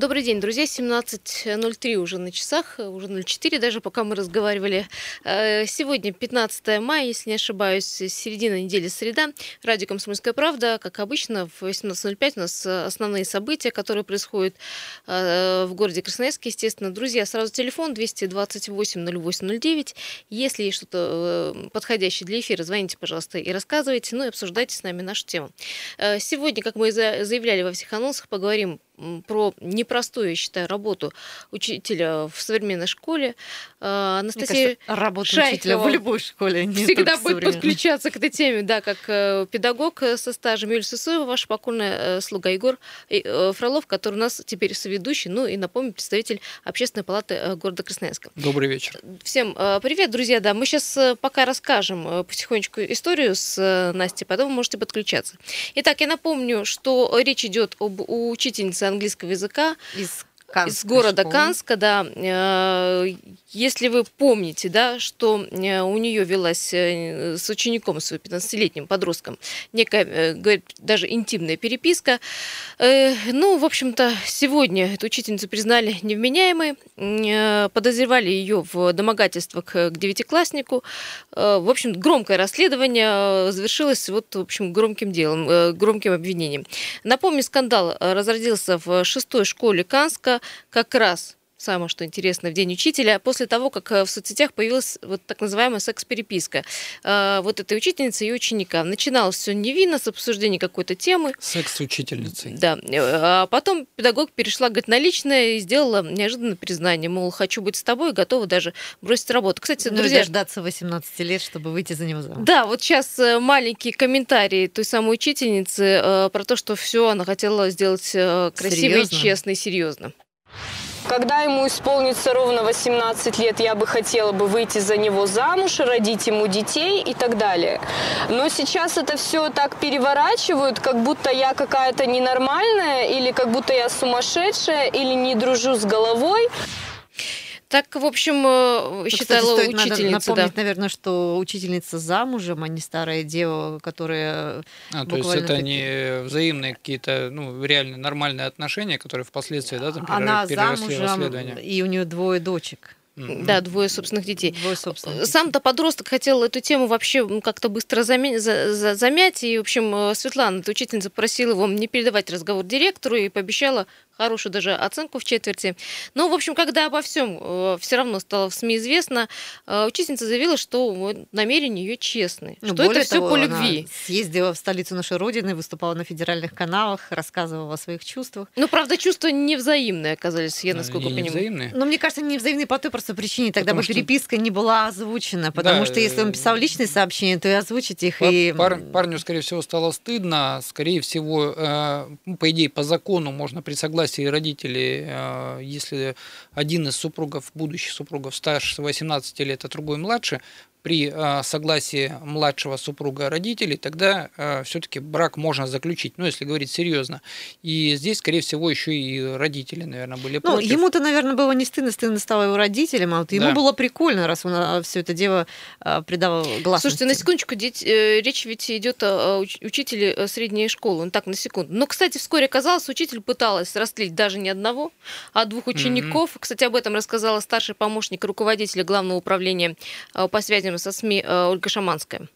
Добрый день, друзья. 17.03 уже на часах, уже 04 даже, пока мы разговаривали. Э, сегодня 15 мая, если не ошибаюсь, середина недели среда. Радио «Комсомольская правда». Как обычно, в 18.05 у нас основные события, которые происходят э, в городе Красноярске, естественно. Друзья, сразу телефон 228-08-09. Если есть что-то э, подходящее для эфира, звоните, пожалуйста, и рассказывайте, ну и обсуждайте с нами нашу тему. Сегодня, как мы заявляли во всех анонсах, поговорим про непростую, я считаю, работу учителя в современной школе. А, Анастасия кажется, работа Шайхова учителя в любой школе. Не всегда будет подключаться к этой теме, да, как э, педагог со стажем Юлия Сысоева, ваша покойная э, слуга Егор э, Фролов, который у нас теперь соведущий, ну и, напомню, представитель Общественной палаты города Красноярска. Добрый вечер. Всем привет, друзья. Да, мы сейчас пока расскажем потихонечку историю с Настей, потом вы можете подключаться. Итак, я напомню, что речь идет об учительнице английского языка из Канской из города школы. Канска, да. Э, если вы помните, да, что э, у нее велась э, с учеником, с 15-летним подростком, некая, говорит, даже интимная переписка. Ну, в общем-то, сегодня эту учительницу признали невменяемой, подозревали ее в домогательствах к девятикласснику. В общем, громкое расследование завершилось вот, в общем, громким делом, громким обвинением. Напомню, скандал разродился в шестой школе Канска как раз самое что интересно, в День учителя, после того, как э, в соцсетях появилась вот так называемая секс-переписка э, вот этой учительницы и ученика. Начиналось все невинно, с обсуждения какой-то темы. Секс с учительницей. Да. А потом педагог перешла, говорит, на личное и сделала неожиданное признание, мол, хочу быть с тобой, готова даже бросить работу. Кстати, ну, друзья... дождаться 18 лет, чтобы выйти за него замуж. Да, вот сейчас э, маленький комментарий той самой учительницы про то, что все она хотела сделать красиво серьезно? и честно и серьезно. Когда ему исполнится ровно 18 лет, я бы хотела бы выйти за него замуж, родить ему детей и так далее. Но сейчас это все так переворачивают, как будто я какая-то ненормальная, или как будто я сумасшедшая, или не дружу с головой. Так, в общем, э, считала Кстати, учительница. Надо напомнить, да. наверное, что учительница замужем, а не старая дева, которая а, То есть это не взаимные какие-то, ну, реально нормальные отношения, которые впоследствии, да, там Она переросли замужем, расследование? и у нее двое дочек. Да, двое собственных детей. Двое собственных Сам-то подросток хотел эту тему вообще как-то быстро замять, за, замять. И, в общем, э, Светлана, эта учительница, просила его не передавать разговор директору и пообещала хорошую даже оценку в четверти. Но, в общем, когда обо всем э, все равно стало в СМИ известно, э, учительница заявила, что намерения ее честные, ну, что это все по любви. съездила в столицу нашей Родины, выступала на федеральных каналах, рассказывала о своих чувствах. Ну, правда, чувства невзаимные оказались, я насколько не понимаю. Взаимные. Ну, мне кажется, не взаимные по той просто причине. Тогда потому бы что... переписка не была озвучена, потому да, что если он писал личные сообщения, то и озвучить их. Пар- и... Пар- парню, скорее всего, стало стыдно. Скорее всего, э, по идее, по закону можно при согласии согласии родителей, э, если один из супругов, будущих супругов старше 18 лет, а другой младше, при э, согласии младшего супруга родителей, тогда э, все-таки брак можно заключить, ну, если говорить серьезно. И здесь, скорее всего, еще и родители, наверное, были ну, против. Ему-то, наверное, было не стыдно, стыдно стало его родителям, а вот ему да. было прикольно, раз он а, все это дело придавал гласности. Слушайте, на секундочку, речь ведь идет о учителе средней школы, ну так, на секунду. Но, кстати, вскоре оказалось, учитель пыталась растлить даже не одного, а двух учеников. Mm-hmm. Кстати, об этом рассказала старший помощник руководителя Главного управления по связям связям со СМИ э, Ольга Шаманская.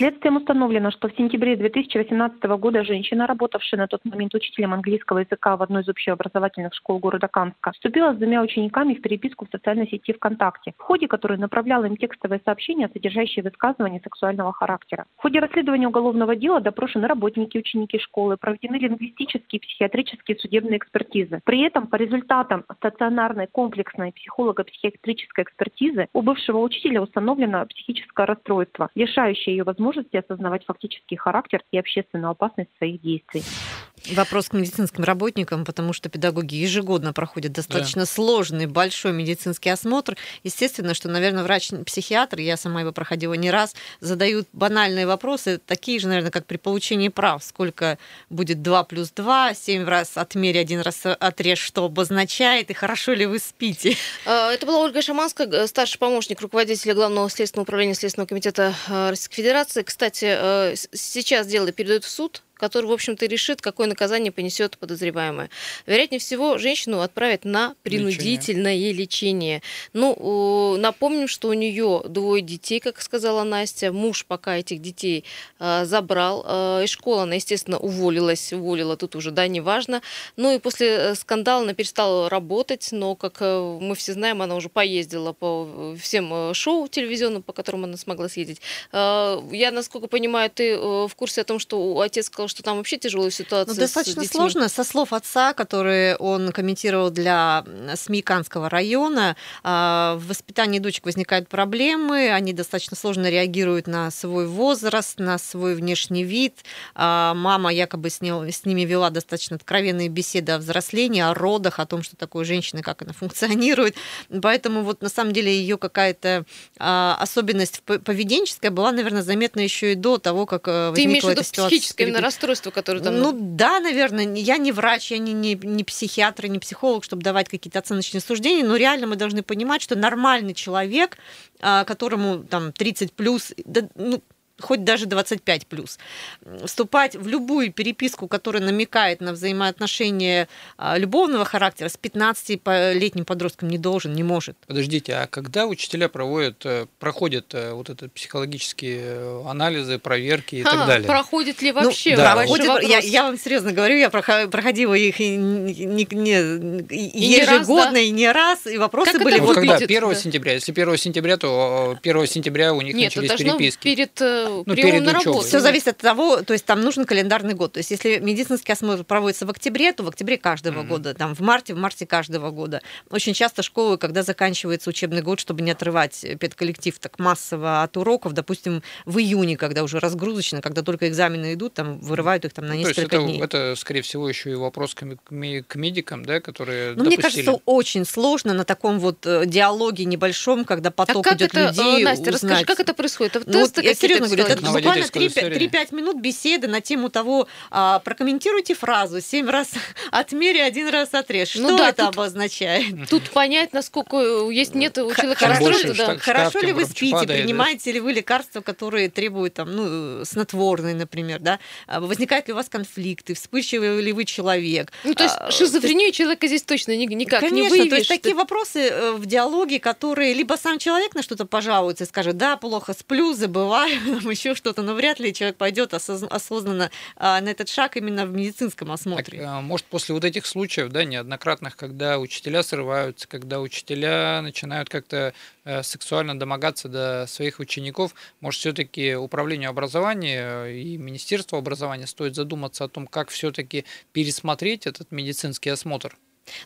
Следствием установлено, что в сентябре 2018 года женщина, работавшая на тот момент учителем английского языка в одной из общеобразовательных школ города Канска, вступила с двумя учениками в переписку в социальной сети ВКонтакте, в ходе которой направляла им текстовые сообщения, содержащие высказывания сексуального характера. В ходе расследования уголовного дела допрошены работники и ученики школы, проведены лингвистические, психиатрические судебные экспертизы. При этом по результатам стационарной комплексной психолого-психиатрической экспертизы у бывшего учителя установлено психическое расстройство, лишающее ее возможности возможности осознавать фактический характер и общественную опасность своих действий. Вопрос к медицинским работникам, потому что педагоги ежегодно проходят достаточно да. сложный, большой медицинский осмотр. Естественно, что, наверное, врач-психиатр, я сама его проходила не раз, задают банальные вопросы, такие же, наверное, как при получении прав. Сколько будет 2 плюс 2, 7 раз отмерь, один раз отрежь, что обозначает, и хорошо ли вы спите? А, это была Ольга Шаманская, старший помощник руководителя Главного следственного управления Следственного комитета э, Российской Федерации. Кстати, э, сейчас дело передают в суд который, в общем-то, решит, какое наказание понесет подозреваемая. Вероятнее всего, женщину отправят на принудительное лечение. лечение. Ну, напомним, что у нее двое детей, как сказала Настя. Муж пока этих детей э, забрал. Э, из школы она, естественно, уволилась. Уволила тут уже, да, неважно. Ну и после э, скандала она перестала работать, но, как э, мы все знаем, она уже поездила по всем э, шоу телевизионным, по которым она смогла съездить. Э, я, насколько понимаю, ты в курсе о том, что отец сказал, что там вообще тяжелая ситуация. Ну, достаточно сложно. Со слов отца, которые он комментировал для СМИ Канского района, а, в воспитании дочек возникают проблемы, они достаточно сложно реагируют на свой возраст, на свой внешний вид. А, мама якобы с, ним, с ними вела достаточно откровенные беседы о взрослении, о родах, о том, что такое женщина, как она функционирует. Поэтому вот на самом деле ее какая-то а, особенность поведенческая была, наверное, заметна еще и до того, как э, Ты имеешь в виду психическое именно расстройство, которое там... Ну да, наверное. Я не врач, я не, не, не психиатр, не психолог, чтобы давать какие-то оценочные суждения, но реально мы должны понимать, что нормальный человек, а, которому там 30 плюс, да, ну, хоть даже 25 плюс. Вступать в любую переписку, которая намекает на взаимоотношения а, любовного характера с 15-летним подростком не должен, не может. Подождите, а когда учителя проводят, э, проходят э, вот это психологические э, анализы, проверки и а, так далее? Проходит ли вообще? Ну, да, проходит, я, я вам серьезно говорю, я проходила их не, не, не, и ежегодно, не раз, да? и не раз, и вопросы как были... Вот когда? 1 да. сентября? Если 1 сентября, то 1 сентября у них Нет, начались переписки. перед ну, перед на работу. Все зависит от того, то есть там нужен календарный год. То есть если медицинский осмотр проводится в октябре, то в октябре каждого mm-hmm. года, там в марте, в марте каждого года. Очень часто школы, когда заканчивается учебный год, чтобы не отрывать педколлектив так массово от уроков, допустим, в июне, когда уже разгрузочно, когда только экзамены идут, там вырывают их там на несколько то есть дней. это, это, скорее всего, еще и вопрос к, к медикам, да, которые ну, Мне кажется, очень сложно на таком вот э, диалоге небольшом, когда поток а идет это, людей. Настя, узнать. расскажи, как это происходит? Ну, вот я серьезно говорю, это буквально 3-5 минут беседы на тему того, а, прокомментируйте фразу, 7 раз отмери, один раз отрежь. Ну что ну, да, это тут, обозначает? Тут понять, насколько есть нет у человека расстройства. Да. Хорошо ли вы спите, падает, принимаете да? ли вы лекарства, которые требуют там, ну, снотворные, например, да? А, возникают ли у вас конфликты, вспыльчивый ли вы человек? Ну, то есть а, шизофрению человека здесь точно никак Конечно, не выявишь. то есть такие вопросы э, в диалоге, которые либо сам человек на что-то пожалуется и скажет, да, плохо сплю, забываю, еще что-то, но вряд ли человек пойдет осознанно а, на этот шаг именно в медицинском осмотре. Так, а, может, после вот этих случаев, да, неоднократных, когда учителя срываются, когда учителя начинают как-то э, сексуально домогаться до своих учеников, может, все-таки управлению образования и Министерству образования стоит задуматься о том, как все-таки пересмотреть этот медицинский осмотр?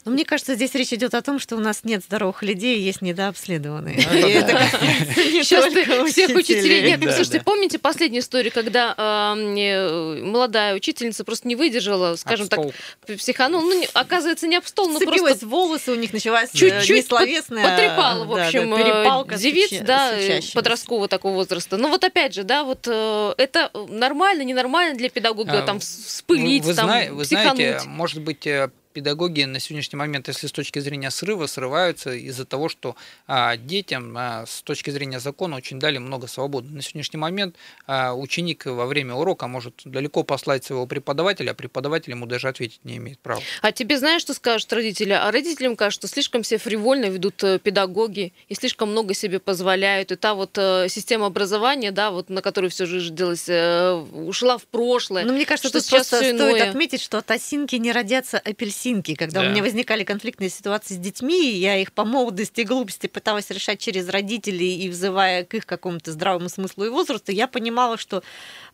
Но мне кажется, здесь речь идет о том, что у нас нет здоровых людей, есть недообследованные. Сейчас всех учителей нет. Слушайте, помните последнюю историю, когда э, молодая учительница просто не выдержала, скажем так, психанула, ну, оказывается, не об стол, но просто... волосы у них началась э, чуть-чуть потрепала, в общем, э, девиц, да, подросткового такого возраста. Ну вот опять же, да, вот это нормально, ненормально для педагога, а, там, вспылить, там, Вы знаете, может быть, педагоги на сегодняшний момент, если с точки зрения срыва, срываются из-за того, что а, детям а, с точки зрения закона очень дали много свободы. На сегодняшний момент а, ученик во время урока может далеко послать своего преподавателя, а преподаватель ему даже ответить не имеет права. А тебе знаешь, что скажут родители? А родителям кажется, что слишком все фривольно ведут э, педагоги и слишком много себе позволяют. И та вот э, система образования, да, вот на которую все жизнь делалась, э, ушла в прошлое. Но мне кажется, что сейчас стоит иное. отметить, что от осинки не родятся апельсины апельсинки, когда да. у меня возникали конфликтные ситуации с детьми, я их по молодости и глупости пыталась решать через родителей и взывая к их какому-то здравому смыслу и возрасту, я понимала, что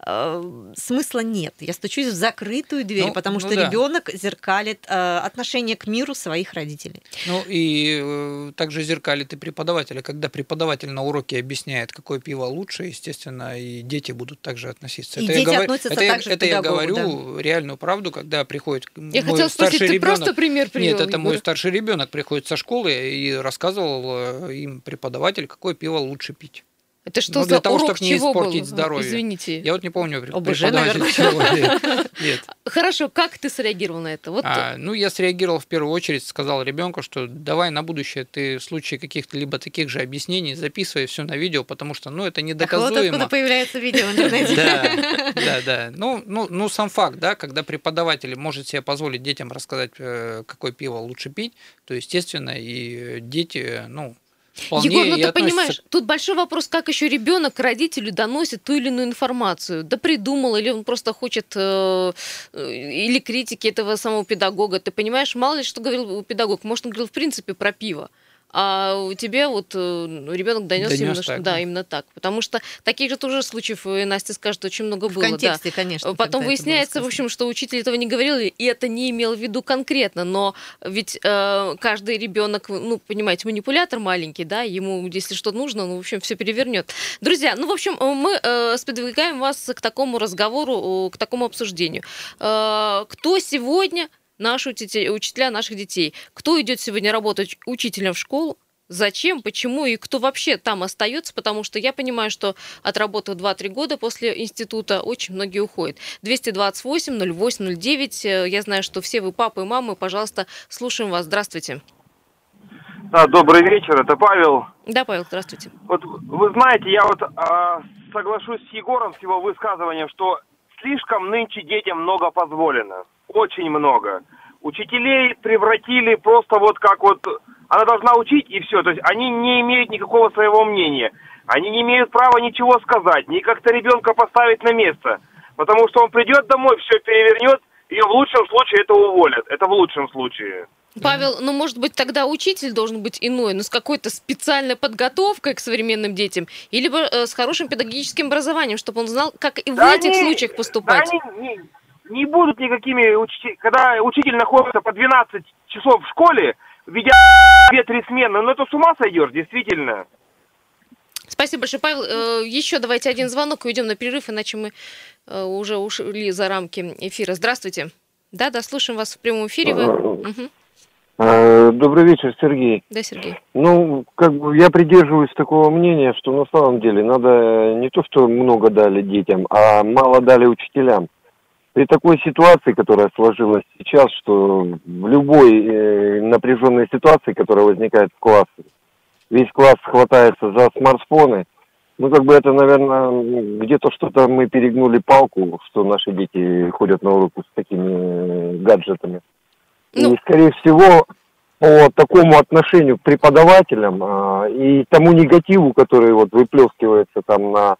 э, смысла нет. Я стучусь в закрытую дверь, ну, потому ну что да. ребенок зеркалит э, отношение к миру своих родителей. Ну и э, также зеркалит и преподавателя. Когда преподаватель на уроке объясняет, какое пиво лучше, естественно, и дети будут также относиться. И это дети я относятся это, также это к я говорю да. реальную правду, когда приходит я мой старший спросить, ребенок. просто пример привел. Нет, это мой старший ребенок приходит со школы и рассказывал э, им преподаватель, какое пиво лучше пить. Это что ну, для за того, урок чтобы не чего испортить был? здоровье. Извините. Я вот не помню ОБЖ, преподаватель чего. Нет. Хорошо, как ты среагировал на это? Вот А, ну, я среагировал в первую очередь, сказал ребенку, что давай на будущее ты в случае каких-то либо таких же объяснений записывай все на видео, потому что, ну, это Так вот недоказуемо. откуда появляется видео в интернете. Да, да, да. Ну, ну, ну, сам факт, да, когда преподаватель может себе позволить детям рассказать, э, какое пиво лучше пить, то, естественно, и дети, ну, вполне Егор, ну ты относятся понимаешь, тут большой вопрос, как еще ребенок родителю доносит ту или иную информацию. Да придумал, или он просто хочет, э, э, или критики этого самого педагога. Ты понимаешь, мало ли что говорил педагог, может, он говорил в принципе про пиво. А у тебя вот ребенок донес, Донес именно, так, да, да. именно так. Потому что таких же тоже случаев, и Настя скажет, очень много В было. да. контексте, конечно. Потом когда это было выясняется, в общем, что учитель этого не говорил, и это не имел в виду конкретно, но ведь э, каждый ребенок, ну, понимаете, манипулятор маленький, да, ему, если что нужно, ну, в общем, все перевернет. Друзья, ну, в общем, мы э, сподвигаем вас к такому разговору, э, к такому обсуждению. Э, кто сегодня наши учителя, учителя наших детей? Кто идет сегодня работать учителем в школу? Зачем, почему и кто вообще там остается, потому что я понимаю, что отработав 2-3 года после института, очень многие уходят. 228 08 09, э, я знаю, что все вы папы и мамы, пожалуйста, слушаем вас. Здравствуйте. Да, добрый вечер, это Павел. Да, Павел, здравствуйте. Вот вы знаете, я вот а, соглашусь с Егором, с его высказыванием, что слишком нынче детям много позволено. Очень много. Учителей превратили просто вот как вот... Она должна учить и все. То есть они не имеют никакого своего мнения. Они не имеют права ничего сказать, ни как-то ребенка поставить на место. Потому что он придет домой, все перевернет, и в лучшем случае это уволят. Это в лучшем случае. Павел, ну, может быть, тогда учитель должен быть иной, но с какой-то специальной подготовкой к современным детям, или э, с хорошим педагогическим образованием, чтобы он знал, как и в Да этих они- случаях Да поступать. они не, не будут никакими учителями. Когда учитель находится по 12 часов в школе, ведя две-три смены, ну это с ума сойдешь, действительно. Спасибо большое, Павел. Э, Еще давайте один звонок и уйдем на перерыв, иначе мы э, уже ушли за рамки эфира. Здравствуйте. Да, да, слушаем вас в прямом эфире. Вы... Э, Добрый вечер, Сергей. Да, Сергей. Ну, как бы я придерживаюсь такого мнения, что на самом деле надо не то, что много дали детям, а мало дали учителям. При такой ситуации, которая сложилась сейчас, что в любой э, напряженной ситуации, которая возникает в классе, весь класс хватается за смартфоны, ну, как бы это, наверное, где-то что-то мы перегнули палку, что наши дети ходят на уроку с такими э, гаджетами. Ну. И, скорее всего, по такому отношению к преподавателям а, и тому негативу, который вот выплескивается там на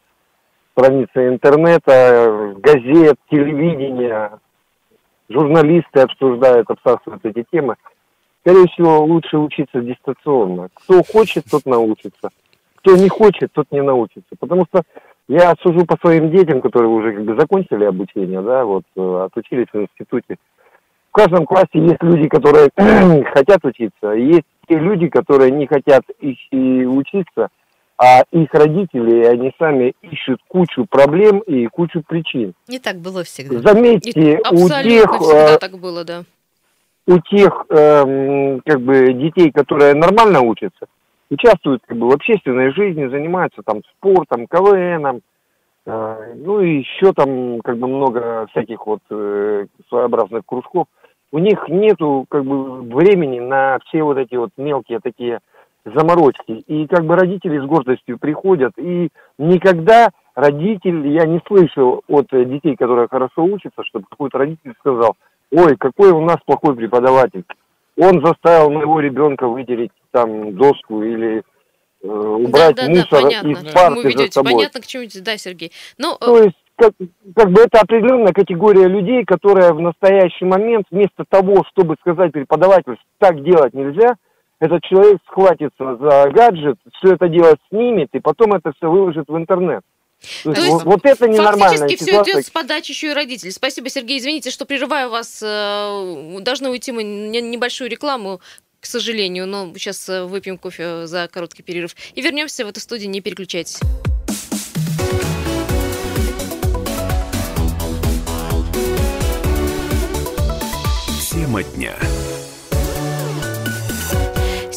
странице интернета, газет, телевидения, журналисты обсуждают, обсасывают эти темы. Скорее всего, лучше учиться дистанционно. Кто хочет, тот научится. Кто не хочет, тот не научится. Потому что я сужу по своим детям, которые уже как бы закончили обучение, да, вот, э, отучились в институте. В каждом классе есть люди, которые хотят учиться, и есть те люди, которые не хотят их и учиться, а их родители, они сами ищут кучу проблем и кучу причин. Не так было всегда. И Заметьте, у тех, всегда э, так было, да. у тех эм, как бы детей, которые нормально учатся, участвуют как бы в общественной жизни, занимаются там спортом, КВНом, э, ну и еще там как бы много всяких вот э, своеобразных кружков. У них нету как бы времени на все вот эти вот мелкие такие заморочки. И как бы родители с гордостью приходят, и никогда родитель, я не слышал от э, детей, которые хорошо учатся, чтобы какой-то родитель сказал, ой, какой у нас плохой преподаватель. Он заставил моего ребенка вытереть там доску или э, убрать да, да, мусор да, понятно. из парты за собой. Понятно, к чему. Да, Сергей. Ну, э, То есть, как, как бы это определенная категория людей, которая в настоящий момент, вместо того, чтобы сказать преподавателю, что так делать нельзя, этот человек схватится за гаджет, все это делать снимет, и потом это все выложит в интернет. То есть, есть вот, это ненормальная Фактически все идет с подачи еще и родителей. Спасибо, Сергей. Извините, что прерываю вас. э, Должны уйти мы небольшую рекламу, к сожалению, но сейчас э, выпьем кофе за короткий перерыв. И вернемся в эту студию, не переключайтесь.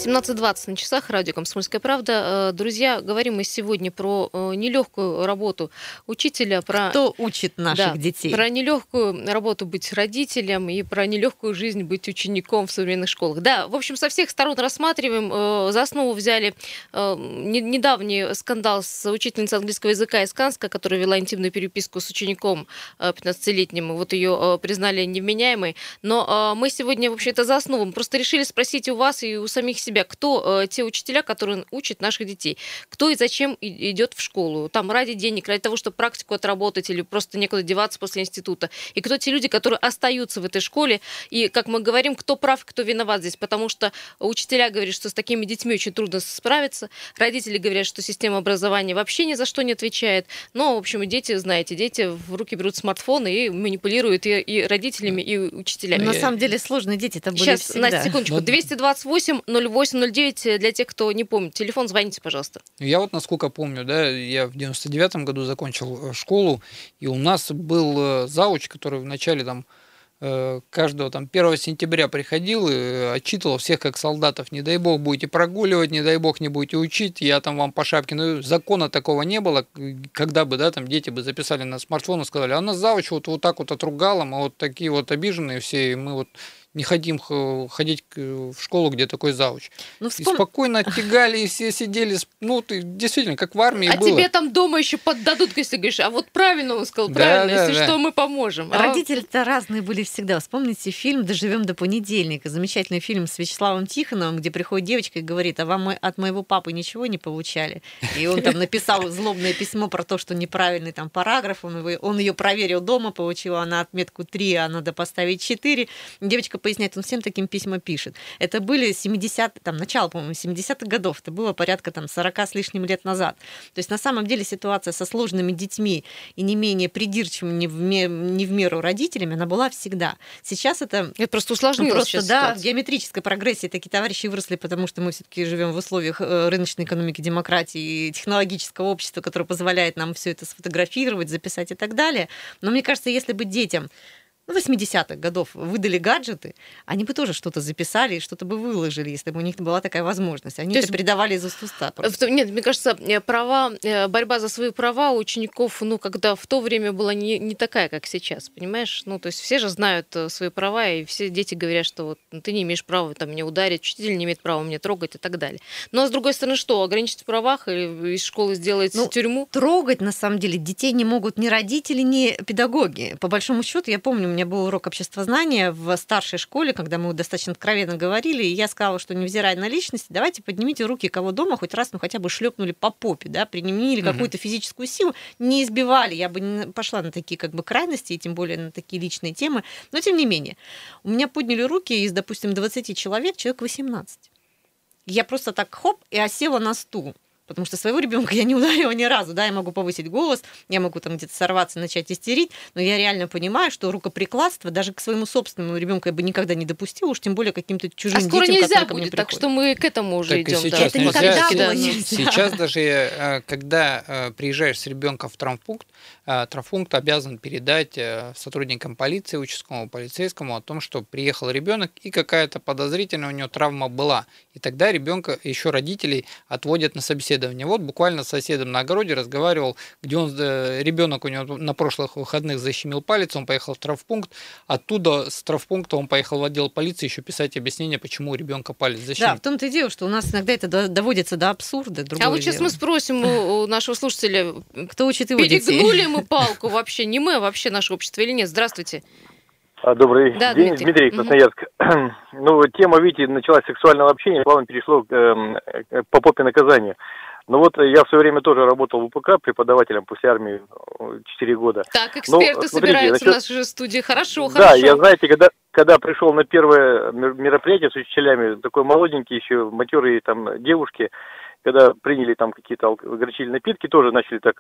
17.20 на часах, радио «Комсомольская правда». Э, друзья, говорим мы сегодня про э, нелегкую работу учителя, про... Кто учит наших да, детей? Про нелегкую работу быть родителем и про нелегкую жизнь быть учеником в современных школах. Да, в общем, со всех сторон рассматриваем. Э, за основу взяли недавний скандал с учительницей английского языка из Канска, которая вела интимную переписку с учеником 15-летним. Вот ее признали невменяемой. Но мы сегодня, вообще, это за основу. Мы просто решили спросить у вас и у самих себя, кто э, те учителя, которые учат наших детей, кто и зачем идет в школу, там ради денег, ради того, чтобы практику отработать или просто некуда деваться после института, и кто те люди, которые остаются в этой школе, и, как мы говорим, кто прав, кто виноват здесь, потому что учителя говорят, что с такими детьми очень трудно справиться, родители говорят, что система образования вообще ни за что не отвечает, но, в общем, дети, знаете, дети в руки берут смартфоны и манипулируют и, и родителями, и учителями. На самом деле сложные дети это были Сейчас, всегда. Настя, секундочку, 228 0809 для тех, кто не помнит. Телефон, звоните, пожалуйста. Я вот, насколько помню, да, я в 99-м году закончил э, школу, и у нас был э, зауч, который в начале там э, каждого там 1 сентября приходил и отчитывал всех как солдатов. Не дай бог будете прогуливать, не дай бог не будете учить, я там вам по шапке. Но закона такого не было, когда бы, да, там дети бы записали на смартфон и сказали, а нас зауч вот, вот так вот отругала, мы вот такие вот обиженные все, и мы вот не хотим ходить в школу, где такой зауч. Ну, вспом... И спокойно оттягали, и все сидели, ну, ты, действительно, как в армии а было. тебе там дома еще поддадут, если говоришь, а вот правильно он сказал, правильно, да, если да. что, мы поможем. А... Родители-то разные были всегда. Вспомните фильм «Доживем до понедельника», замечательный фильм с Вячеславом Тихоновым, где приходит девочка и говорит, а вам от моего папы ничего не получали? И он там написал злобное письмо про то, что неправильный там параграф, он, его, он ее проверил дома, получила она отметку 3, а надо поставить 4. Девочка поясняет, он всем таким письма пишет. Это были 70 там, начало, по-моему, 70-х годов, это было порядка там 40 с лишним лет назад. То есть на самом деле ситуация со сложными детьми и не менее придирчивыми не в, не в меру родителями, она была всегда. Сейчас это... Это просто усложнилось Просто, да, ситуация. в геометрической прогрессии такие товарищи выросли, потому что мы все-таки живем в условиях э, рыночной экономики, демократии и технологического общества, которое позволяет нам все это сфотографировать, записать и так далее. Но мне кажется, если бы детям ну, 80-х годов выдали гаджеты, они бы тоже что-то записали и что-то бы выложили, если бы у них была такая возможность. Они То это есть... передавали из уст уста. Просто. Нет, мне кажется, э, права, э, борьба за свои права у учеников, ну, когда в то время была не, не такая, как сейчас, понимаешь? Ну, то есть все же знают э, свои права, и все дети говорят, что вот ну, ты не имеешь права там, меня ударить, учитель не имеет права меня трогать и так далее. Но, ну, а с другой стороны, что, ограничить в правах или из школы сделать ну, тюрьму? Трогать, на самом деле, детей не могут ни родители, ни педагоги. По большому счету, я помню, меня был урок обществознания в старшей школе, когда мы достаточно откровенно говорили, и я сказала, что невзирая на личности, давайте поднимите руки, кого дома хоть раз, ну хотя бы шлепнули по попе, да, применили угу. какую-то физическую силу, не избивали, я бы не пошла на такие как бы крайности, и тем более на такие личные темы, но тем не менее, у меня подняли руки из, допустим, 20 человек, человек 18. Я просто так хоп и осела на стул потому что своего ребенка я не ударила ни разу, да, я могу повысить голос, я могу там где-то сорваться, начать истерить, но я реально понимаю, что рукоприкладство даже к своему собственному ребенку я бы никогда не допустила, уж тем более каким-то чужим а скоро детям, нельзя будет, так что мы к этому уже так идем. Сейчас да. Это никогда было нельзя. Сейчас даже, э, когда э, приезжаешь с ребенком в травмпункт, э, травмпункт обязан передать сотрудникам полиции, участковому полицейскому о том, что приехал ребенок и какая-то подозрительная у него травма была. И тогда ребенка еще родителей отводят на собеседование собеседование. Вот буквально с соседом на огороде разговаривал, где он, э, ребенок у него на прошлых выходных защемил палец, он поехал в травпункт, оттуда с травпункта он поехал в отдел полиции еще писать объяснение, почему у ребенка палец защемил. Да, в том-то и дело, что у нас иногда это доводится до абсурда. А вот сейчас мы спросим у нашего слушателя, кто учит его перегнули детей? Мы палку вообще, не мы, а вообще наше общество или нет? Здравствуйте. А, добрый да, день, Дмитрий, Дмитрий Красноярск. Угу. Ну, тема, видите, началась сексуального общения, плавно перешло к, э, по попе наказания. Ну вот я в свое время тоже работал в УПК преподавателем после армии 4 года. Так, эксперты Но, смотрите, собираются значит, в нашей студии. Хорошо, да, хорошо. Да, я, знаете, когда, когда пришел на первое мероприятие с учителями, такой молоденький еще, матерые там девушки, когда приняли там какие-то горячительные напитки, тоже начали так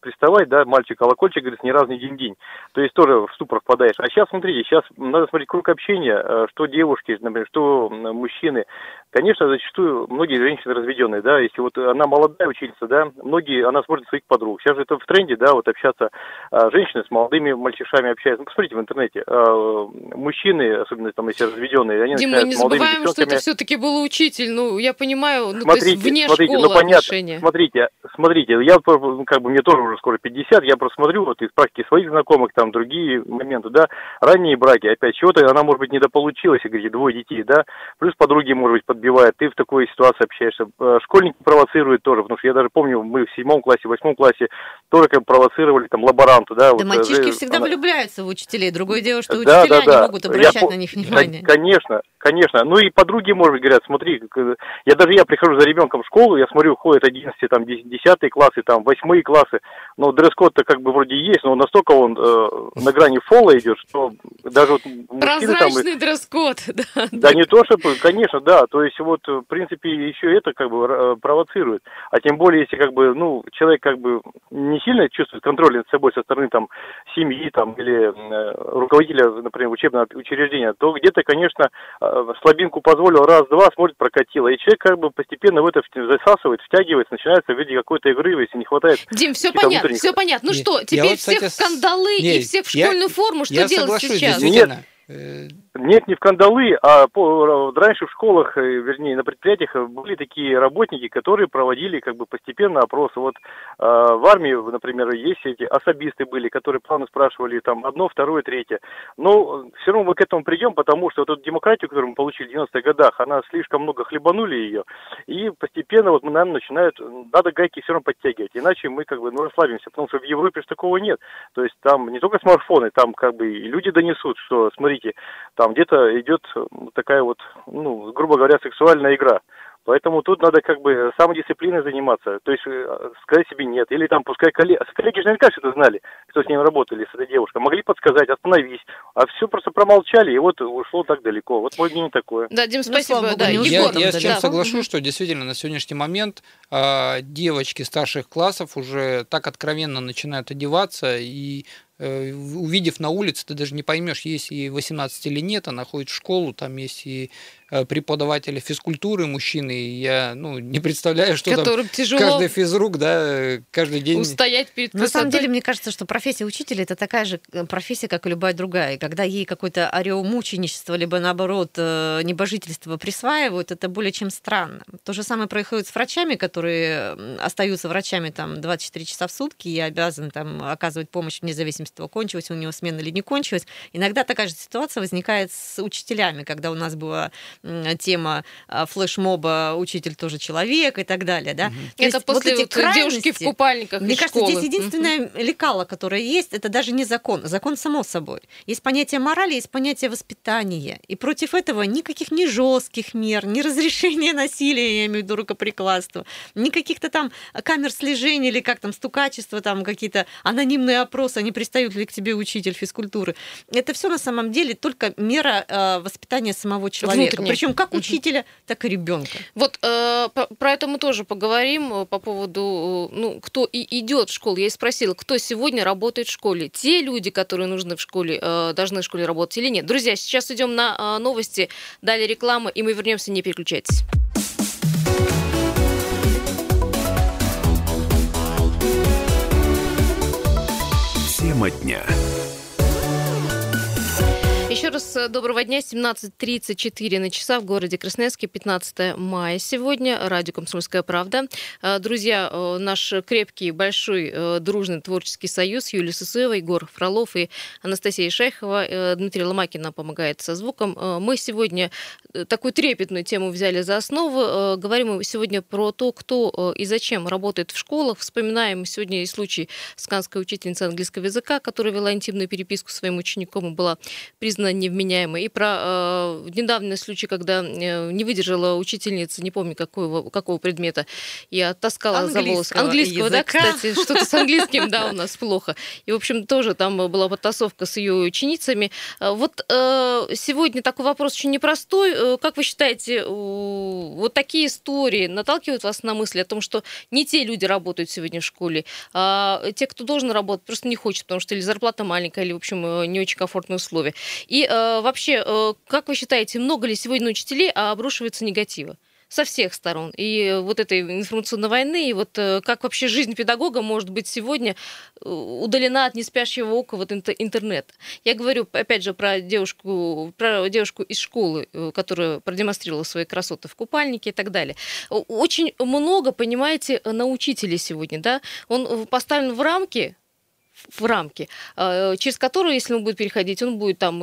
приставать, да, мальчик колокольчик, говорит, ни разу не день-день. То есть тоже в ступор впадаешь. А сейчас, смотрите, сейчас надо смотреть круг общения, э, что девушки, например, что мужчины. Конечно, зачастую многие женщины разведенные, да, если вот она молодая ученица, да, многие, она смотрит своих подруг. Сейчас же это в тренде, да, вот общаться, а, женщины с молодыми мальчишами общаются. Ну, посмотрите в интернете, а, мужчины, особенно там, если разведенные, они Дим, мы не забываем, что это все-таки был учитель, ну, я понимаю, ну, смотрите, то есть вне смотрите, ну, понятно, отношения. Смотрите, смотрите, я, ну, как бы, мне тоже уже скоро 50, я просто смотрю вот из практики своих знакомых, там, другие моменты, да, ранние браки, опять, чего-то она, может быть, недополучилась, говорите, двое детей, да, плюс подруги, может быть, подбивают, ты в такой ситуации общаешься. Э, школьники провоцируют тоже, потому что я даже помню, мы в седьмом классе, восьмом классе тоже как провоцировали там лаборанту, да. Да вот, мальчишки э, всегда она... влюбляются в учителей, другое дело, что да, учителя да, да. не могут обращать я, на них внимание. Конечно, конечно. Ну и подруги, может быть, говорят, смотри, я даже я прихожу за ребенком в школу, я смотрю, ходят 11, там, 10 классы, там, 8 классы, но дресс-код-то как бы вроде есть, но настолько он э, на грани фола идет, что даже вот мужчины там... дресс-код, да. Да. Не то, чтобы, конечно, да, то есть вот, в принципе, еще это как бы э, провоцирует, а тем более, если как бы, ну, человек как бы не сильно чувствует контроль над собой со стороны там семьи там или э, руководителя, например, учебного учреждения, то где-то, конечно, э, слабинку позволил раз-два, смотрит, прокатило, и человек как бы постепенно в это засасывает, втягивается, начинается в виде какой-то игры, если не хватает. Дим, все понятно, внутренних... все понятно. Ну что, теперь вот, всех кстати, в кандалы не, и всех в школьную я, форму, что я делать сейчас? Нет, э, нет, не в кандалы, а по, раньше в школах, э, вернее, на предприятиях были такие работники, которые проводили как бы постепенно опросы. Вот э, в армии, например, есть эти особисты были, которые плавно спрашивали там одно, второе, третье. Но все равно мы к этому придем, потому что вот эту демократию, которую мы получили в 90-х годах, она слишком много хлебанули ее, и постепенно вот мы, наверное, начинают, надо гайки все равно подтягивать, иначе мы как бы ну, расслабимся, потому что в Европе же такого нет. То есть там не только смартфоны, там как бы люди донесут, что, смотрите, там где-то идет такая вот, ну, грубо говоря, сексуальная игра. Поэтому тут надо как бы самодисциплиной заниматься, то есть э, сказать себе нет, или там пускай коллеги, коллеги же наверняка все это знали, кто с ним работали, с этой девушкой, могли подсказать, остановись, а все просто промолчали, и вот ушло так далеко. Вот мой мнение такое. Да, Дим, ну, спасибо. Ну, да, я, я, я с чем да. соглашусь, что действительно на сегодняшний момент э, девочки старших классов уже так откровенно начинают одеваться и увидев на улице, ты даже не поймешь, есть и 18 или нет, она ходит в школу, там есть и э, преподаватели физкультуры мужчины, и я ну, не представляю, что Которым там тяжело каждый физрук, да, каждый день... Устоять перед На самом деле, мне кажется, что профессия учителя – это такая же э, профессия, как и любая другая. И когда ей какое-то ореол мученичества, либо, наоборот, небожительство присваивают, это более чем странно. То же самое происходит с врачами, которые остаются врачами там 24 часа в сутки и обязаны там оказывать помощь вне зависимости студенчество кончилось у него смена или не кончилась. Иногда такая же ситуация возникает с учителями, когда у нас была тема а, флешмоба «Учитель тоже человек» и так далее. Да? Угу. То это после вот эти вот девушки в купальниках Мне кажется, школы. здесь единственное лекало, которое есть, это даже не закон. Закон само собой. Есть понятие морали, есть понятие воспитания. И против этого никаких ни жестких мер, ни разрешения насилия, я имею в виду рукоприкладство, ни каких-то там камер слежения или как там стукачество, там какие-то анонимные опросы, они пристают пристают ли к тебе учитель физкультуры. Это все на самом деле только мера э, воспитания самого человека. Причем как учителя, так и ребенка. Вот э, про это мы тоже поговорим э, по поводу, э, ну, кто и идет в школу. Я и спросила, кто сегодня работает в школе. Те люди, которые нужны в школе, э, должны в школе работать или нет. Друзья, сейчас идем на э, новости, далее реклама, и мы вернемся, не переключайтесь. Тема дня. Раз э, доброго дня. 17.34 на часа в городе Красноярске, 15 мая сегодня. Радио «Комсомольская правда». Э, друзья, э, наш крепкий, большой, дружный творческий союз Юлия Сусуева, Егор Фролов и Анастасия Шейхова. Дмитрий Ломакина помогает со звуком. Мы сегодня такую трепетную тему взяли за основу. Говорим мы сегодня про то, кто и зачем работает в школах. Вспоминаем сегодня и случай сканской учительницы английского языка, которая вела интимную переписку своим учеником и была признана невменяемые, и про э, недавний случай, когда э, не выдержала учительница, не помню какого, какого предмета, и оттаскала за волосы. Английского, языка. да, кстати, что-то с английским, да, у нас плохо. И, в общем, тоже там была подтасовка с ее ученицами. Вот э, сегодня такой вопрос очень непростой. Э, как вы считаете, вот такие истории наталкивают вас на мысли о том, что не те люди работают сегодня в школе, а те, кто должен работать, просто не хочет, потому что или зарплата маленькая, или, в общем, э, не очень комфортные условия. И э, вообще, э, как вы считаете, много ли сегодня учителей обрушивается негатива? со всех сторон. И вот этой информационной войны, и вот э, как вообще жизнь педагога может быть сегодня э, удалена от неспящего ока вот интернета. Я говорю, опять же, про девушку, про девушку из школы, э, которая продемонстрировала свои красоты в купальнике и так далее. Очень много, понимаете, на учителя сегодня, да, он поставлен в рамки, в рамки, через которые, если он будет переходить, он будет там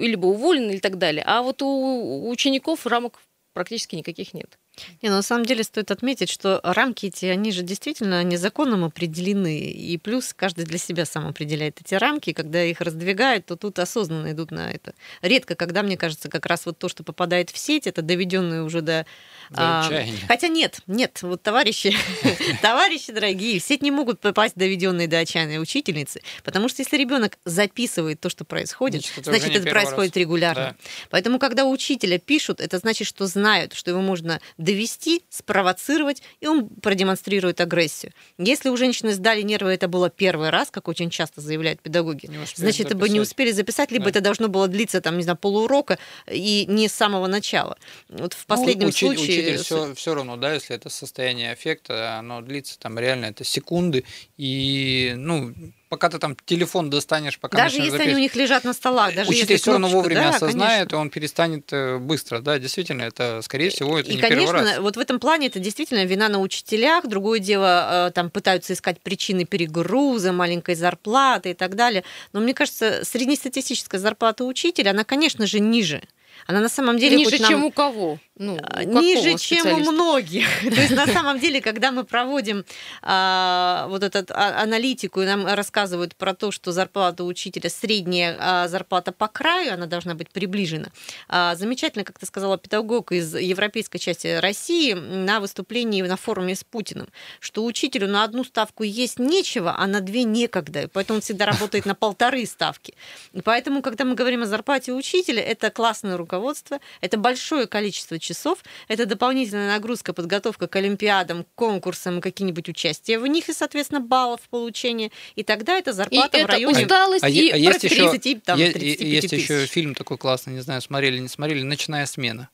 либо уволен или так далее. А вот у учеников рамок практически никаких нет. Не, ну, на самом деле стоит отметить, что рамки эти, они же действительно незаконным определены, и плюс каждый для себя сам определяет эти рамки, когда их раздвигают, то тут осознанно идут на это. Редко, когда, мне кажется, как раз вот то, что попадает в сеть, это доведенные уже до... А, хотя нет, нет, вот товарищи, товарищи дорогие, в сеть не могут попасть доведенные до отчаяния учительницы, потому что если ребенок записывает то, что происходит, значит, это, значит, это происходит раз. регулярно. Да. Поэтому, когда учителя пишут, это значит, что знают, что его можно довести, спровоцировать, и он продемонстрирует агрессию. Если у женщины сдали нервы, это было первый раз, как очень часто заявляют педагоги, значит, это бы не успели записать, либо да. это должно было длиться, там, не знаю, полуурока и не с самого начала. Вот в последнем ну, учитель, случае... Учитель все, все равно, да, если это состояние аффекта, оно длится там реально это секунды, и, ну, пока ты там телефон достанешь, пока Даже если записывать. они у них лежат на столах, даже Учитель если все равно вовремя да, осознает, конечно. и он перестанет э, быстро, да, действительно, это, скорее всего, это и, не конечно, первый раз. вот в этом плане это действительно вина на учителях, другое дело, э, там пытаются искать причины перегруза, маленькой зарплаты и так далее, но мне кажется, среднестатистическая зарплата учителя, она, конечно же, ниже она на самом деле... Ниже, нам... чем у кого? Ну, а, ниже, чем у многих. То есть, на самом деле, когда мы проводим а, вот эту а, аналитику, и нам рассказывают про то, что зарплата учителя, средняя а, зарплата по краю, она должна быть приближена. А, замечательно, как ты сказала, педагог из европейской части России на выступлении на форуме с Путиным, что учителю на одну ставку есть нечего, а на две некогда. И поэтому он всегда работает на полторы ставки. И поэтому, когда мы говорим о зарплате учителя, это классное руководство, это большое количество часов, это дополнительная нагрузка, подготовка к олимпиадам, конкурсам, какие-нибудь участия в них и, соответственно, баллов получения. И тогда это зарплата и в районе усталость а, и а есть 30, еще, там, 35 Есть тысяч. еще фильм такой классный, не знаю, смотрели, не смотрели, «Ночная смена»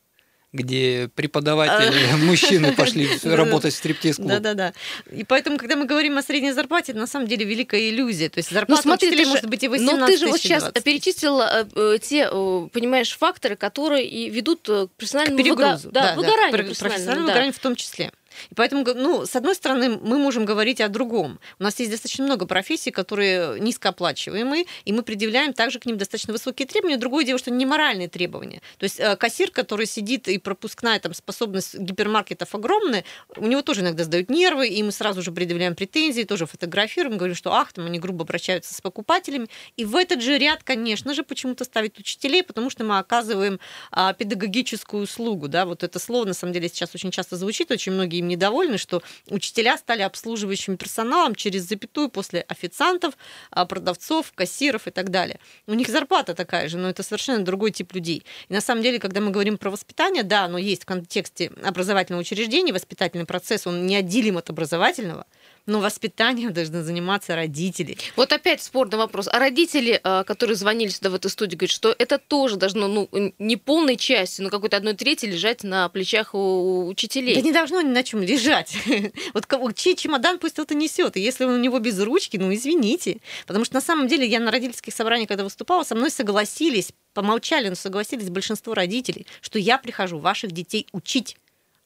где преподаватели, а. мужчины пошли работать в стриптиз-клуб. Да-да-да. И поэтому, когда мы говорим о средней зарплате, это на самом деле великая иллюзия. То есть ну, зарплата ну, смотри, учителей может быть и 18 Но ты же вот сейчас перечислила э, те, э, понимаешь, факторы, которые и ведут к профессиональному к перегрузу. Да, да, выгоранию. Профессиональному выгоранию в том числе. И поэтому, ну, с одной стороны, мы можем говорить о другом. У нас есть достаточно много профессий, которые низкооплачиваемые, и мы предъявляем также к ним достаточно высокие требования. Другое дело, что не моральные требования. То есть э, кассир, который сидит и пропускная там, способность гипермаркетов огромная, у него тоже иногда сдают нервы, и мы сразу же предъявляем претензии, тоже фотографируем, говорим, что ах, там они грубо обращаются с покупателями. И в этот же ряд, конечно же, почему-то ставят учителей, потому что мы оказываем а, педагогическую услугу. Да? Вот это слово, на самом деле, сейчас очень часто звучит, очень многие им недовольны, что учителя стали обслуживающим персоналом через запятую после официантов, а, продавцов, кассиров и так далее. У них зарплата такая же, но это совершенно другой тип людей. И на самом деле, когда мы говорим про воспитание, да, оно есть в контексте образовательного учреждения, воспитательный процесс, он неотделим от образовательного, но воспитанием должны заниматься родители. Вот опять спорный вопрос. А родители, а, которые звонили сюда в эту студию, говорят, что это тоже должно, ну, не полной частью, но какой-то одной трети лежать на плечах у учителей. Да не должно ни на чем лежать. Вот чей чемодан пусть это несет. И если он у него без ручки, ну извините. Потому что на самом деле я на родительских собраниях, когда выступала, со мной согласились, помолчали, но согласились большинство родителей, что я прихожу ваших детей учить,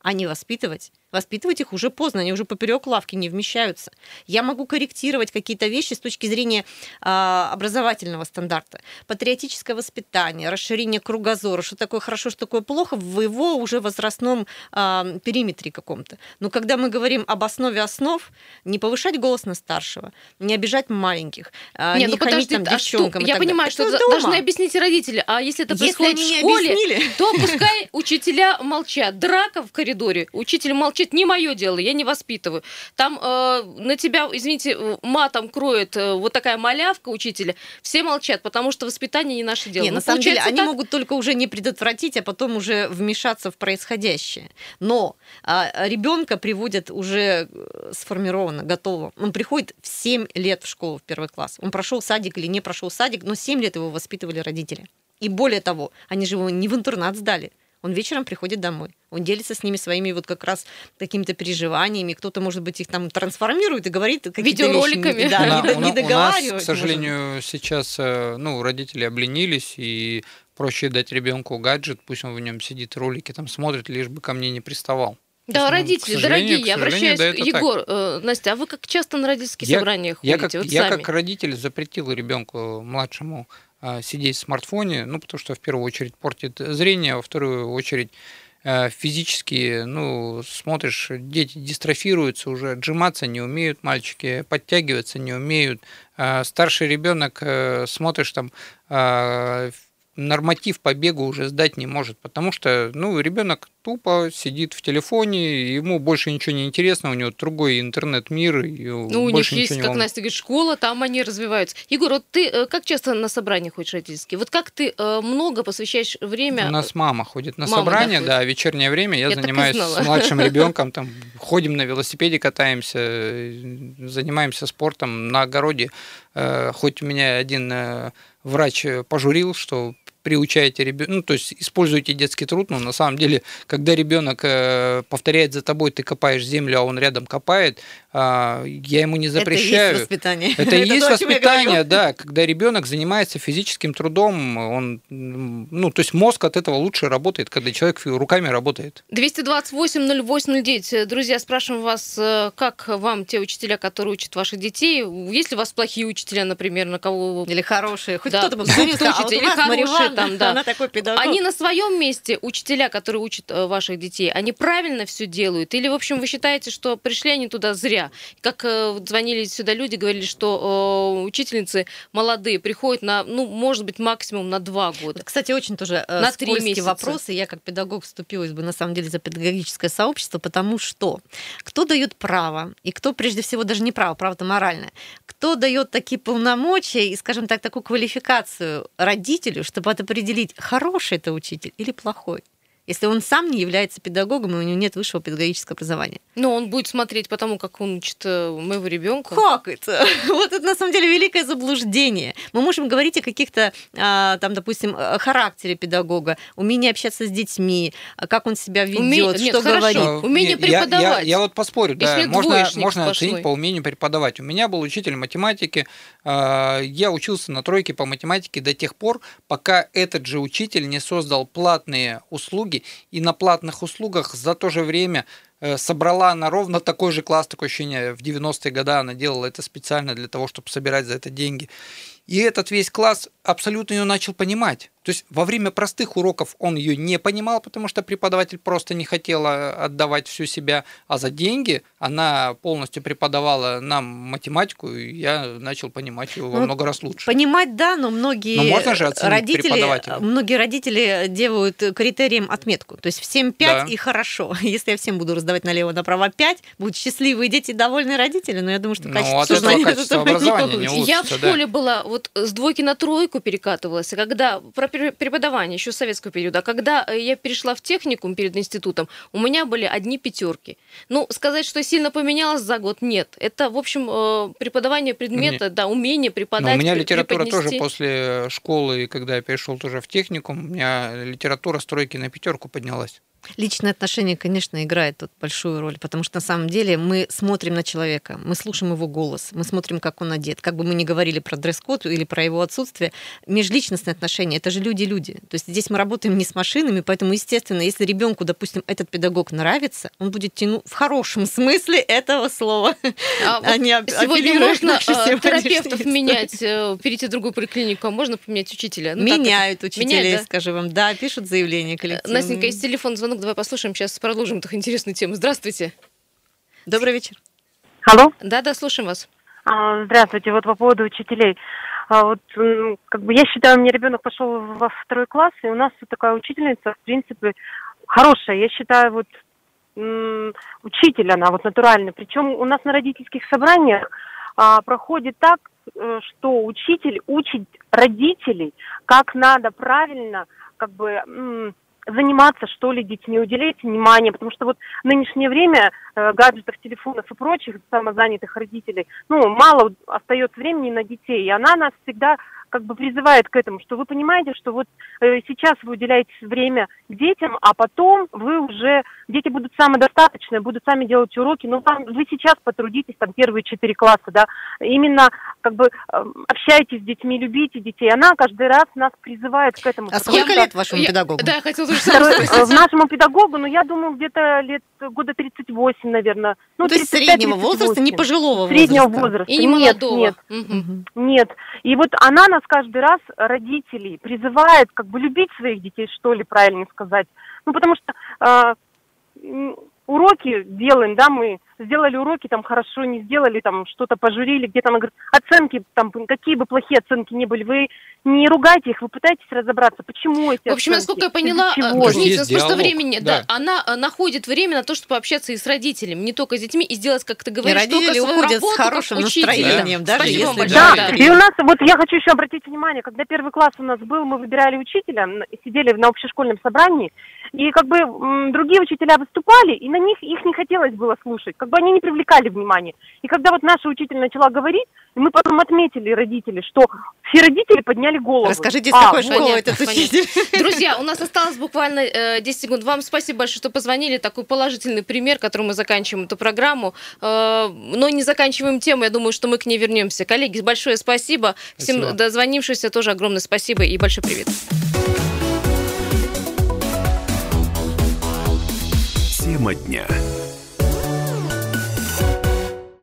а не воспитывать Воспитывать их уже поздно, они уже поперек лавки не вмещаются. Я могу корректировать какие-то вещи с точки зрения а, образовательного стандарта. Патриотическое воспитание, расширение кругозора, что такое хорошо, что такое плохо, в его уже возрастном а, периметре каком-то. Но когда мы говорим об основе основ, не повышать голос на старшего, не обижать маленьких, а, Нет, не ну хамить там, девчонкам. А что? Я понимаю, что это должны объяснить родители, а если это происходит если в школе, то пускай учителя молчат. Драка в коридоре, учитель молчит молчит, не мое дело, я не воспитываю. Там э, на тебя, извините, матом кроет э, вот такая малявка учителя, все молчат, потому что воспитание не наше дело. Не, ну, на самом деле, они могут только уже не предотвратить, а потом уже вмешаться в происходящее. Но э, ребенка приводят уже э, сформированно, готово. Он приходит в 7 лет в школу, в первый класс. Он прошел садик или не прошел садик, но 7 лет его воспитывали родители. И более того, они же его не в интернат сдали. Он вечером приходит домой. Он делится с ними своими вот как раз какими-то переживаниями. Кто-то, может быть, их там трансформирует и говорит какие-то Видеороликами. Вещи, да, не, не договаривает. У нас, к сожалению, сейчас э, ну, родители обленились, и проще дать ребенку гаджет, пусть он в нем сидит, ролики там смотрит, лишь бы ко мне не приставал. Да, есть, родители, ну, дорогие, я обращаюсь, да, Егор, э, Настя, а вы как часто на родительские я, собрания я ходите? Как, вот я сами? как родитель запретил ребенку младшему сидеть в смартфоне, ну, потому что в первую очередь портит зрение, во вторую очередь э, физически, ну, смотришь, дети дистрофируются уже, отжиматься не умеют мальчики, подтягиваться не умеют. А, старший ребенок, э, смотришь там а, норматив по бегу уже сдать не может, потому что, ну, ребенок тупо сидит в телефоне, ему больше ничего не интересно, у него другой интернет-мир. Ну, у них есть, как Настя говорит, школа, там они развиваются. Егор, вот ты э, как часто на собрания ходишь родительские? Вот как ты э, много посвящаешь время? У нас мама ходит на мама, собрания, да, да, вечернее время я, я занимаюсь с младшим ребенком, там ходим на велосипеде, катаемся, занимаемся спортом на огороде. Э, хоть у меня один врач пожурил, что приучаете ребенка, ну, то есть используете детский труд, но на самом деле, когда ребенок э, повторяет за тобой, ты копаешь землю, а он рядом копает, а, я ему не запрещаю. Это и есть воспитание. Это и есть воспитание, да, когда ребенок занимается физическим трудом, он, ну, то есть мозг от этого лучше работает, когда человек руками работает. 228-08-09. Друзья, спрашиваем вас, э, как вам те учителя, которые учат ваших детей? Есть ли у вас плохие учителя, например, на кого Или хорошие? Хоть да. кто-то бы кто а вот или хорошие, там, да. Она такой педагог. Они на своем месте, учителя, которые учат э, ваших детей, они правильно все делают? Или, в общем, вы считаете, что пришли они туда зря? Как э, звонили сюда люди, говорили, что э, учительницы молодые приходят на, ну, может быть, максимум на два года. Кстати, очень тоже на три месяца. вопросы. Я как педагог вступилась бы, на самом деле, за педагогическое сообщество, потому что кто дает право, и кто, прежде всего, даже не право, право-то моральное, кто дает такие полномочия и, скажем так, такую квалификацию родителю, чтобы определить, хороший это учитель или плохой если он сам не является педагогом, и у него нет высшего педагогического образования. Но он будет смотреть по тому, как он учит э, моего ребенка. Как это? Вот это на самом деле великое заблуждение. Мы можем говорить о каких-то, а, там, допустим, характере педагога, умении общаться с детьми, как он себя ведет, Уме... что нет, говорит. Хорошо. Умение нет, преподавать. Я, я, я вот поспорю, да, можно, можно оценить по умению преподавать. У меня был учитель математики, а, я учился на тройке по математике до тех пор, пока этот же учитель не создал платные услуги и на платных услугах за то же время э, собрала она ровно такой же класс, такое ощущение, в 90-е годы она делала это специально для того, чтобы собирать за это деньги. И этот весь класс абсолютно ее начал понимать. То есть во время простых уроков он ее не понимал, потому что преподаватель просто не хотел отдавать всю себя, а за деньги она полностью преподавала нам математику, и я начал понимать его во ну, много раз лучше. Понимать, да, но многие но можно же родители, многие родители делают критерием отметку. То есть всем 5 да. и хорошо. Если я всем буду раздавать налево-направо 5, будут счастливые дети, довольные родители, но я думаю, что качество, ну, от этого качество образования не, не улучшится. Я в школе да. была вот с двойки на тройку перекатывалась, и когда про преподавание еще советского периода, когда э, я перешла в техникум перед институтом, у меня были одни пятерки. Ну, сказать, что сильно поменялось за год, нет. Это, в общем, э, преподавание предмета, нет. да, умение преподать. Но у меня литература тоже после школы, когда я перешел тоже в техникум, у меня литература стройки на пятерку поднялась. Личное отношение, конечно, играет тут большую роль, потому что на самом деле мы смотрим на человека, мы слушаем его голос, мы смотрим, как он одет. Как бы мы ни говорили про дресс-код или про его отсутствие, межличностные отношения это же люди-люди. То есть здесь мы работаем не с машинами, поэтому, естественно, если ребенку, допустим, этот педагог нравится, он будет тянуть в хорошем смысле этого слова. А, а не сегодня можно а, терапевтов менять, э, перейти в другую поликлинику, а можно поменять учителя? Ну, Меняют учителей, Меняют, да? скажу вам. Да, пишут заявление коллективное. Настенька, есть телефон звонок давай послушаем, сейчас продолжим эту интересную тему. Здравствуйте. Добрый вечер. Алло. Да-да, слушаем вас. А, здравствуйте. Вот по поводу учителей. А вот, как бы я считаю, у меня ребенок пошел во второй класс, и у нас вот такая учительница, в принципе, хорошая. Я считаю, вот учитель она, вот натуральный. Причем у нас на родительских собраниях а, проходит так, э, что учитель учит родителей, как надо правильно, как бы заниматься, что ли, детьми, уделять внимание, потому что вот в нынешнее время э, гаджетов, телефонов и прочих самозанятых родителей, ну, мало остается времени на детей, и она нас всегда как бы призывает к этому, что вы понимаете, что вот э, сейчас вы уделяете время детям, а потом вы уже, дети будут самодостаточные, будут сами делать уроки, но там, вы сейчас потрудитесь, там, первые четыре класса, да, именно как бы э, общайтесь с детьми, любите детей. Она каждый раз нас призывает к этому. А сколько лет вашему я, педагогу? Да, я хотела тоже э, В нашему педагогу, ну, я думаю, где-то лет года 38, наверное. Ну, ну то есть среднего возраста, не пожилого возраста. Среднего возраста. И не молодого. Нет, нет. Угу. нет. И вот она нас каждый раз, родителей, призывает как бы любить своих детей, что ли, правильно сказать. Ну, потому что э, уроки делаем, да, мы сделали уроки, там хорошо не сделали, там что-то пожурили, где-то она говорит, оценки, там какие бы плохие оценки ни были, вы не ругайте их, вы пытаетесь разобраться, почему эти В общем, оценки, насколько я поняла, Кузнецов просто времени, да. да, она э, находит время на то, чтобы общаться и с родителями, не только с детьми, и сделать, как ты говоришь, и родители только уходят с хорошим настроением, да. даже если да. да. И у нас, вот я хочу еще обратить внимание, когда первый класс у нас был, мы выбирали учителя, сидели на общешкольном собрании, и как бы другие учителя выступали, и на них их не хотелось было слушать, как бы они не привлекали внимания. И когда вот наша учитель начала говорить, мы потом отметили родители, что все родители подняли голову. Расскажите, с а, какой школы этот учитель? Друзья, у нас осталось буквально э, 10 секунд. Вам спасибо большое, что позвонили. Такой положительный пример, которым мы заканчиваем эту программу. Э, но не заканчиваем тему. Я думаю, что мы к ней вернемся. Коллеги, большое спасибо. спасибо. Всем дозвонившимся тоже огромное спасибо и большой привет. Тема дня.